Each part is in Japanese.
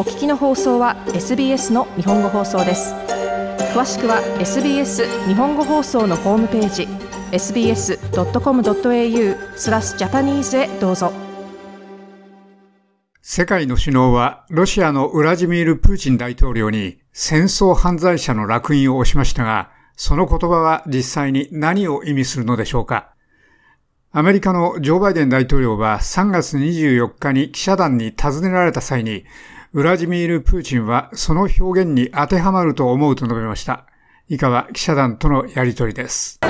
お聞きの放送は SBS の日本語放送です。詳しくは SBS 日本語放送のホームページ sbs.com.au スラスジャパニーズへどうぞ。世界の首脳はロシアのウラジミール・プーチン大統領に戦争犯罪者の烙印を押しましたが、その言葉は実際に何を意味するのでしょうか。アメリカのジョー・バイデン大統領は3月24日に記者団に尋ねられた際に、ウラジミール・プーチンはその表現に当てはまると思うと述べました。以下は記者団とのやりとりです。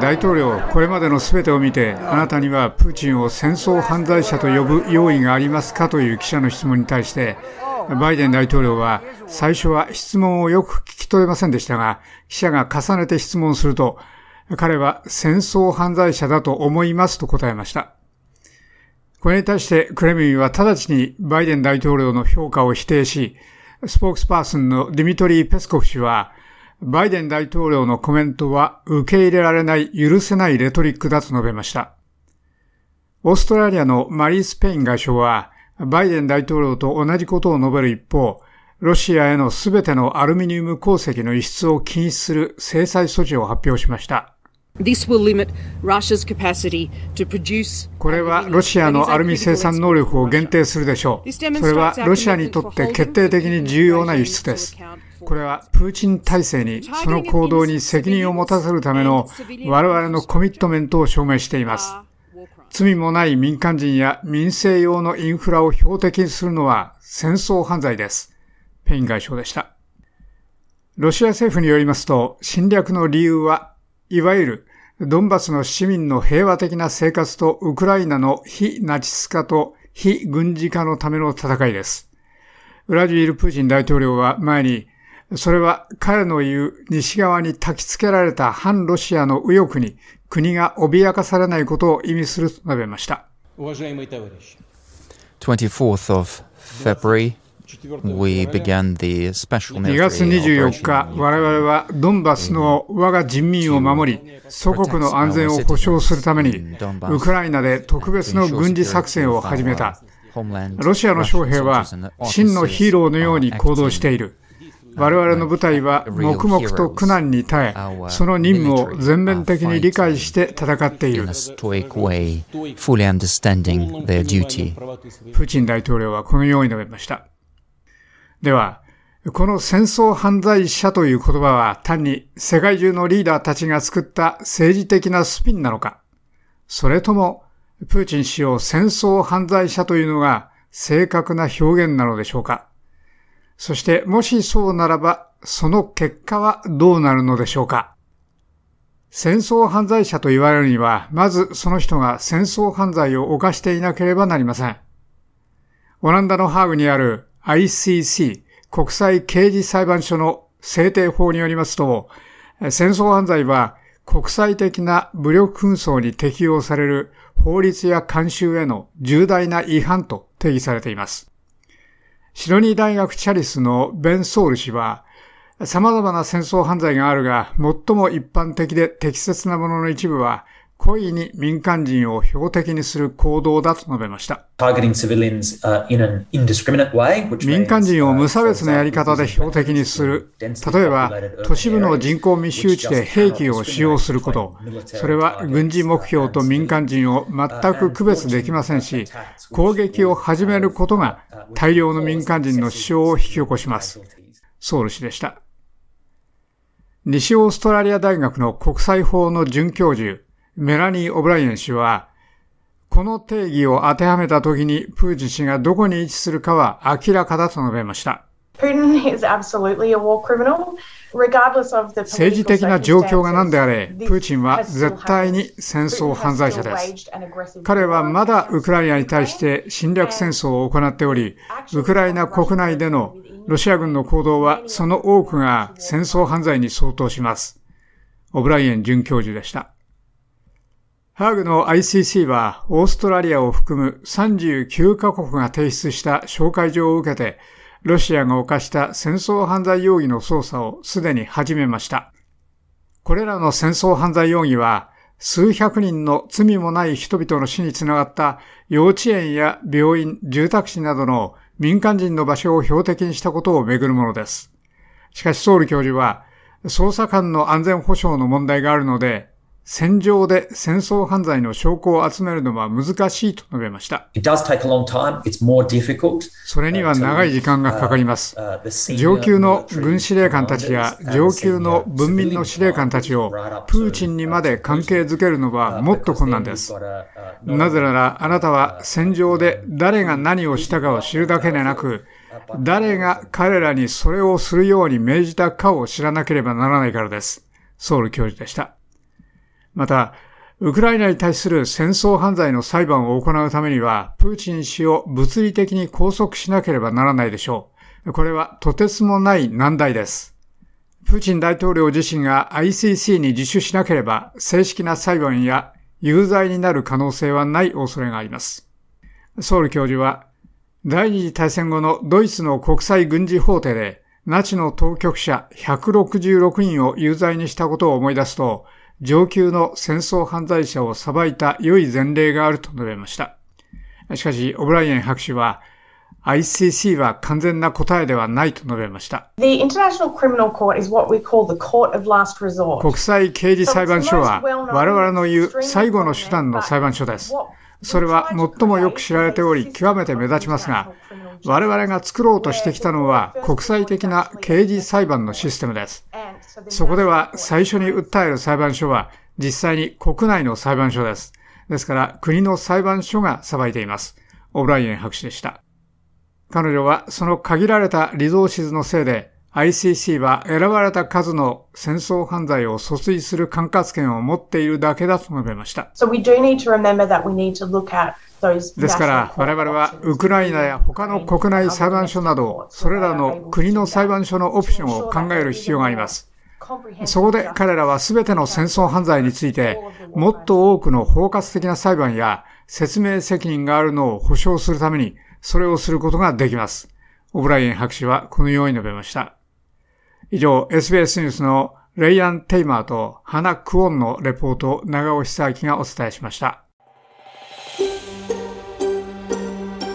大統領、これまでの全てを見て、あなたにはプーチンを戦争犯罪者と呼ぶ用意がありますかという記者の質問に対して、バイデン大統領は最初は質問をよく聞き取れませんでしたが、記者が重ねて質問すると、彼は戦争犯罪者だと思いますと答えました。これに対してクレミンは直ちにバイデン大統領の評価を否定し、スポークスパーソンのディミトリー・ペスコフ氏は、バイデン大統領のコメントは受け入れられない、許せないレトリックだと述べました。オーストラリアのマリー・スペイン外相は、バイデン大統領と同じことを述べる一方、ロシアへのすべてのアルミニウム鉱石の輸出を禁止する制裁措置を発表しました。これはロシアのアルミ生産能力を限定するでしょう。それはロシアにとって決定的に重要な輸出です。これはプーチン体制にその行動に責任を持たせるための我々のコミットメントを証明しています。罪もない民間人や民生用のインフラを標的にするのは戦争犯罪です。ペイン外相でした。ロシア政府によりますと、侵略の理由は、いわゆるドンバスの市民の平和的な生活とウクライナの非ナチス化と非軍事化のための戦いです。ウラジール・プーチン大統領は前に、それは彼の言う西側に焚き付けられた反ロシアの右翼に国が脅かされないことを意味すると述べました。24th of February February2 月24日、我々はドンバスの我が人民を守り、祖国の安全を保障するために、ウクライナで特別の軍事作戦を始めた。ロシアの将兵は真のヒーローのように行動している。我々の部隊は黙々と苦難に耐え、その任務を全面的に理解して戦っている。プーチン大統領はこのように述べました。では、この戦争犯罪者という言葉は単に世界中のリーダーたちが作った政治的なスピンなのか。それとも、プーチン氏を戦争犯罪者というのが正確な表現なのでしょうか。そしてもしそうならば、その結果はどうなるのでしょうか。戦争犯罪者と言われるには、まずその人が戦争犯罪を犯していなければなりません。オランダのハーグにある ICC 国際刑事裁判所の制定法によりますと、戦争犯罪は国際的な武力紛争に適用される法律や慣習への重大な違反と定義されています。シドニー大学チャリスのベン・ソール氏は、様々な戦争犯罪があるが、最も一般的で適切なものの一部は、故意に民間人を標的にする行動だと述べました。民間人を無差別なやり方で標的にする。例えば、都市部の人口密集地で兵器を使用すること。それは軍事目標と民間人を全く区別できませんし、攻撃を始めることが大量の民間人の死傷を引き起こします。ソウル氏でした。西オーストラリア大学の国際法の准教授、メラニー・オブライエン氏は、この定義を当てはめたときにプーチン氏がどこに位置するかは明らかだと述べました。政治的な状況が何であれ、プーチンは絶対に戦争犯罪者です。彼はまだウクライナに対して侵略戦争を行っており、ウクライナ国内でのロシア軍の行動はその多くが戦争犯罪に相当します。オブライエン准教授でした。ハーグの ICC はオーストラリアを含む39カ国が提出した紹介状を受けて、ロシアが犯した戦争犯罪容疑の捜査をすでに始めました。これらの戦争犯罪容疑は、数百人の罪もない人々の死につながった幼稚園や病院、住宅地などの民間人の場所を標的にしたことをめぐるものです。しかしソウル教授は、捜査官の安全保障の問題があるので、戦場で戦争犯罪の証拠を集めるのは難しいと述べました。それには長い時間がかかります。上級の軍司令官たちや上級の文民の司令官たちをプーチンにまで関係づけるのはもっと困難です。なぜならあなたは戦場で誰が何をしたかを知るだけでなく、誰が彼らにそれをするように命じたかを知らなければならないからです。ソウル教授でした。また、ウクライナに対する戦争犯罪の裁判を行うためには、プーチン氏を物理的に拘束しなければならないでしょう。これはとてつもない難題です。プーチン大統領自身が ICC に自首しなければ、正式な裁判や有罪になる可能性はない恐れがあります。ソウル教授は、第二次大戦後のドイツの国際軍事法廷で、ナチの当局者166人を有罪にしたことを思い出すと、上級の戦争犯罪者を裁いた良い前例があると述べました。しかし、オブライエン博士は、ICC は完全な答えではないと述べました。国際刑事裁判所は我々の言う最後の手段の裁判所です。それは最もよく知られており極めて目立ちますが、我々が作ろうとしてきたのは国際的な刑事裁判のシステムです。そこでは最初に訴える裁判所は実際に国内の裁判所です。ですから国の裁判所が裁いています。オブライエン博士でした。彼女はその限られたリゾーシズのせいで ICC は選ばれた数の戦争犯罪を訴追する管轄権を持っているだけだと述べました。ですから我々はウクライナや他の国内裁判所など、それらの国の裁判所のオプションを考える必要があります。そこで彼らは全ての戦争犯罪について、もっと多くの包括的な裁判や説明責任があるのを保証するために、それをすることができます。オブライエン博士はこのように述べました。以上、SBS ニュースのレイアン・テイマーとハナ・クオンのレポートを長尾久明がお伝えしました。